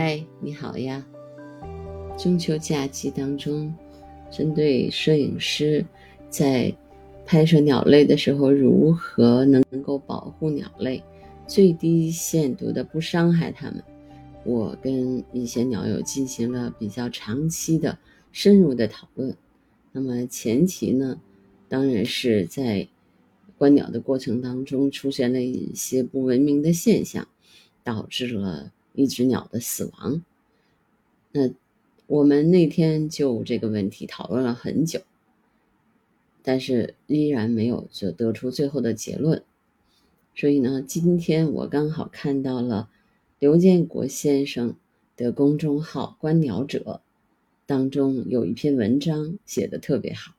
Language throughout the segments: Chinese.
嗨，你好呀！中秋假期当中，针对摄影师在拍摄鸟类的时候，如何能够保护鸟类，最低限度的不伤害它们，我跟一些鸟友进行了比较长期的、深入的讨论。那么前提呢，当然是在观鸟的过程当中出现了一些不文明的现象，导致了。一只鸟的死亡，那我们那天就这个问题讨论了很久，但是依然没有就得出最后的结论。所以呢，今天我刚好看到了刘建国先生的公众号“观鸟者”当中有一篇文章写的特别好。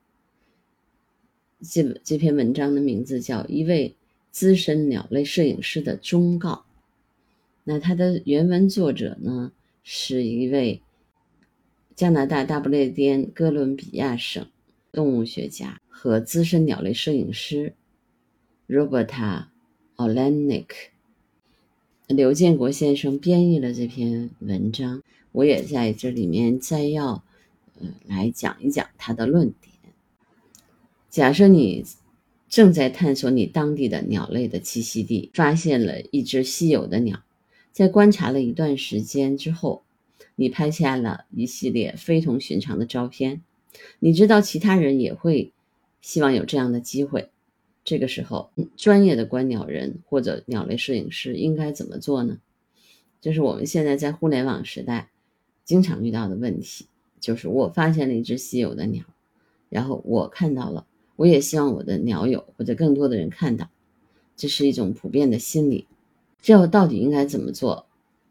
这这篇文章的名字叫《一位资深鸟类摄影师的忠告》。那它的原文作者呢，是一位加拿大大不列颠哥伦比亚省动物学家和资深鸟类摄影师 Roberta Olenek。刘建国先生编译了这篇文章，我也在这里面摘要，呃，来讲一讲他的论点。假设你正在探索你当地的鸟类的栖息地，发现了一只稀有的鸟。在观察了一段时间之后，你拍下了一系列非同寻常的照片。你知道其他人也会希望有这样的机会。这个时候，专业的观鸟人或者鸟类摄影师应该怎么做呢？就是我们现在在互联网时代经常遇到的问题。就是我发现了一只稀有的鸟，然后我看到了，我也希望我的鸟友或者更多的人看到。这是一种普遍的心理。这到底应该怎么做？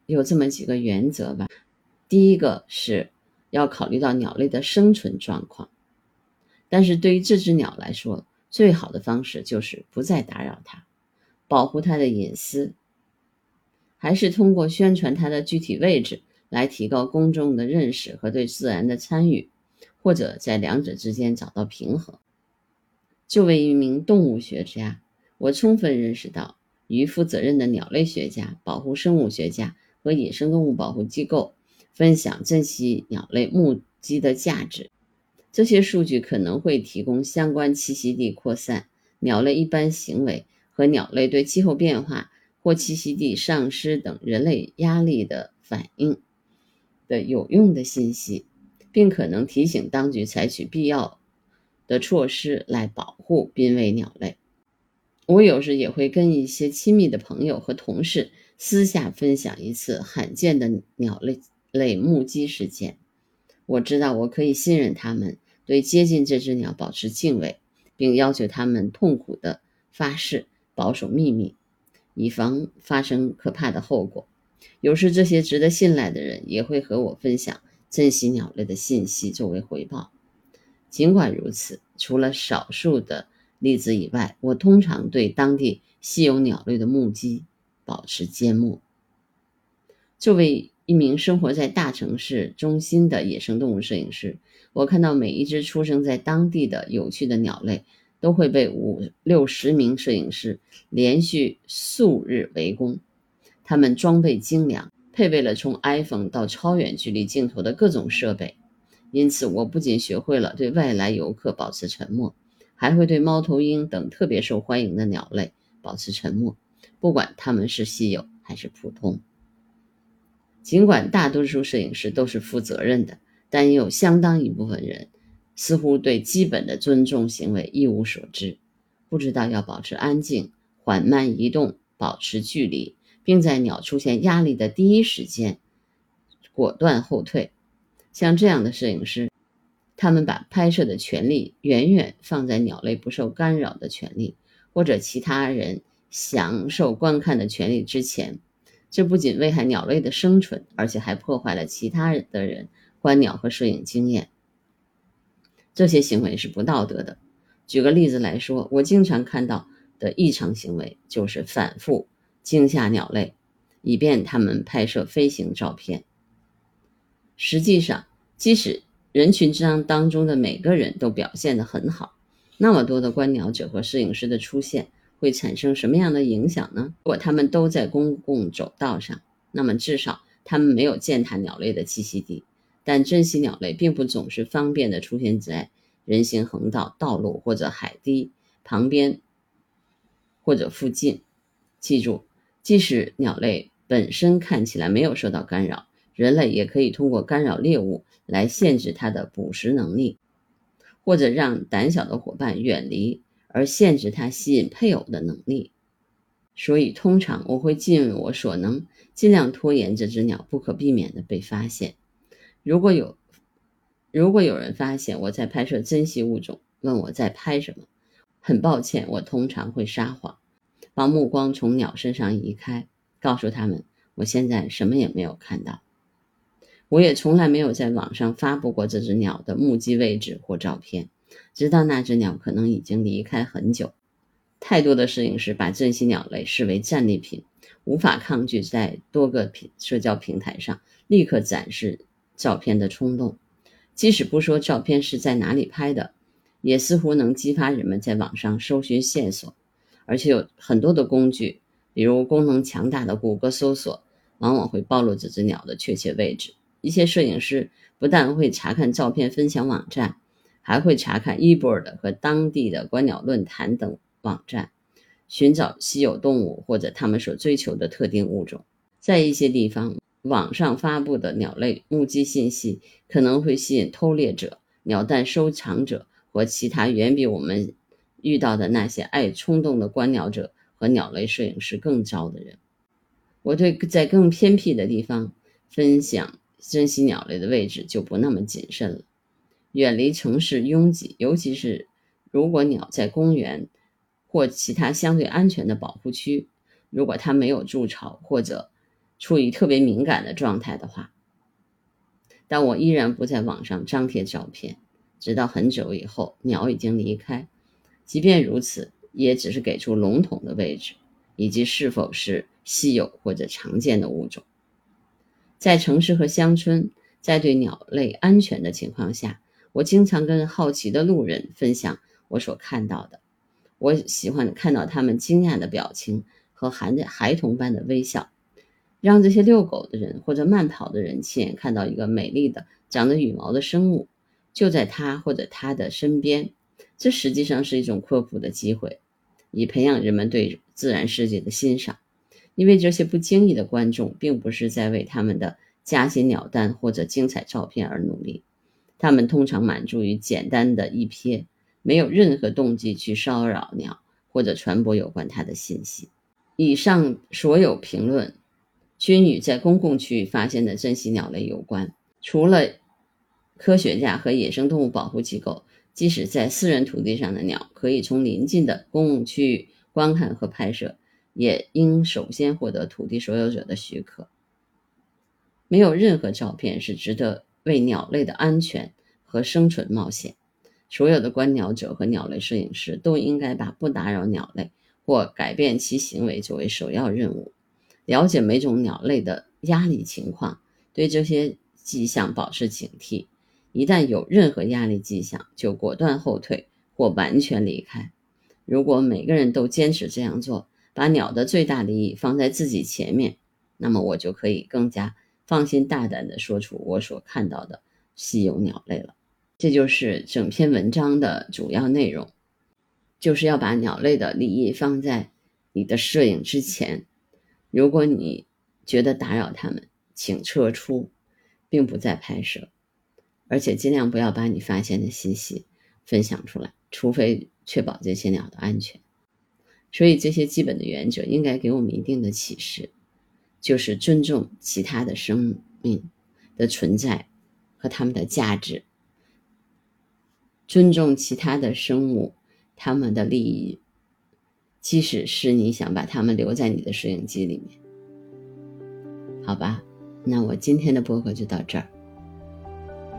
有这么几个原则吧。第一个是要考虑到鸟类的生存状况，但是对于这只鸟来说，最好的方式就是不再打扰它，保护它的隐私，还是通过宣传它的具体位置来提高公众的认识和对自然的参与，或者在两者之间找到平衡。作为一名动物学家，我充分认识到。与负责任的鸟类学家、保护生物学家和野生动物保护机构分享珍稀鸟类目击的价值。这些数据可能会提供相关栖息地扩散、鸟类一般行为和鸟类对气候变化或栖息地丧失等人类压力的反应的有用的信息，并可能提醒当局采取必要的措施来保护濒危鸟类。我有时也会跟一些亲密的朋友和同事私下分享一次罕见的鸟类类目击事件。我知道我可以信任他们，对接近这只鸟保持敬畏，并要求他们痛苦的发誓保守秘密，以防发生可怕的后果。有时这些值得信赖的人也会和我分享珍惜鸟类的信息作为回报。尽管如此，除了少数的。例子以外，我通常对当地稀有鸟类的目击保持缄默。作为一名生活在大城市中心的野生动物摄影师，我看到每一只出生在当地的有趣的鸟类都会被五六十名摄影师连续数日围攻。他们装备精良，配备了从 iPhone 到超远距离镜头的各种设备，因此我不仅学会了对外来游客保持沉默。还会对猫头鹰等特别受欢迎的鸟类保持沉默，不管它们是稀有还是普通。尽管大多数摄影师都是负责任的，但也有相当一部分人似乎对基本的尊重行为一无所知，不知道要保持安静、缓慢移动、保持距离，并在鸟出现压力的第一时间果断后退。像这样的摄影师。他们把拍摄的权利远远放在鸟类不受干扰的权利，或者其他人享受观看的权利之前。这不仅危害鸟类的生存，而且还破坏了其他的人观鸟和摄影经验。这些行为是不道德的。举个例子来说，我经常看到的异常行为就是反复惊吓鸟类，以便他们拍摄飞行照片。实际上，即使人群之当当中的每个人都表现得很好，那么多的观鸟者和摄影师的出现会产生什么样的影响呢？如果他们都在公共走道上，那么至少它们没有践踏鸟类的栖息地，但珍稀鸟类并不总是方便地出现在人行横道、道路或者海堤旁边或者附近。记住，即使鸟类本身看起来没有受到干扰，人类也可以通过干扰猎物来限制它的捕食能力，或者让胆小的伙伴远离，而限制它吸引配偶的能力。所以，通常我会尽我所能，尽量拖延这只鸟不可避免的被发现。如果有，如果有人发现我在拍摄珍稀物种，问我在拍什么，很抱歉，我通常会撒谎。把目光从鸟身上移开，告诉他们我现在什么也没有看到。我也从来没有在网上发布过这只鸟的目击位置或照片，直到那只鸟可能已经离开很久。太多的摄影师把珍稀鸟类视为战利品，无法抗拒在多个平社交平台上立刻展示照片的冲动。即使不说照片是在哪里拍的，也似乎能激发人们在网上搜寻线索。而且有很多的工具，比如功能强大的谷歌搜索，往往会暴露这只鸟的确切位置。一些摄影师不但会查看照片分享网站，还会查看 eBird 和当地的观鸟论坛等网站，寻找稀有动物或者他们所追求的特定物种。在一些地方，网上发布的鸟类目击信息可能会吸引偷猎者、鸟蛋收藏者或其他远比我们。遇到的那些爱冲动的观鸟者和鸟类摄影师更糟的人，我对在更偏僻的地方分享珍稀鸟类的位置就不那么谨慎了。远离城市拥挤，尤其是如果鸟在公园或其他相对安全的保护区，如果它没有筑巢或者处于特别敏感的状态的话。但我依然不在网上张贴照片，直到很久以后鸟已经离开。即便如此，也只是给出笼统的位置，以及是否是稀有或者常见的物种。在城市和乡村，在对鸟类安全的情况下，我经常跟好奇的路人分享我所看到的。我喜欢看到他们惊讶的表情和含着孩童般的微笑，让这些遛狗的人或者慢跑的人亲眼看到一个美丽的长着羽毛的生物就在他或者他的身边。这实际上是一种科普的机会，以培养人们对自然世界的欣赏。因为这些不经意的观众并不是在为他们的加薪鸟蛋或者精彩照片而努力，他们通常满足于简单的一瞥，没有任何动机去骚扰鸟或者传播有关它的信息。以上所有评论均与在公共区域发现的珍稀鸟类有关。除了科学家和野生动物保护机构。即使在私人土地上的鸟可以从邻近的公共区域观看和拍摄，也应首先获得土地所有者的许可。没有任何照片是值得为鸟类的安全和生存冒险。所有的观鸟者和鸟类摄影师都应该把不打扰鸟类或改变其行为作为首要任务。了解每种鸟类的压力情况，对这些迹象保持警惕。一旦有任何压力迹象，就果断后退或完全离开。如果每个人都坚持这样做，把鸟的最大利益放在自己前面，那么我就可以更加放心大胆地说出我所看到的稀有鸟类了。这就是整篇文章的主要内容，就是要把鸟类的利益放在你的摄影之前。如果你觉得打扰他们，请撤出，并不再拍摄。而且尽量不要把你发现的信息分享出来，除非确保这些鸟的安全。所以这些基本的原则应该给我们一定的启示，就是尊重其他的生命的存在和它们的价值，尊重其他的生物它们的利益，即使是你想把它们留在你的摄影机里面。好吧，那我今天的播客就到这儿。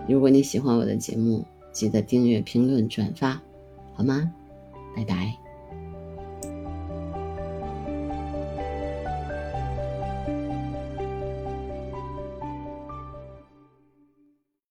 如果你喜欢我的节目，记得订阅、评论、转发，好吗？拜拜。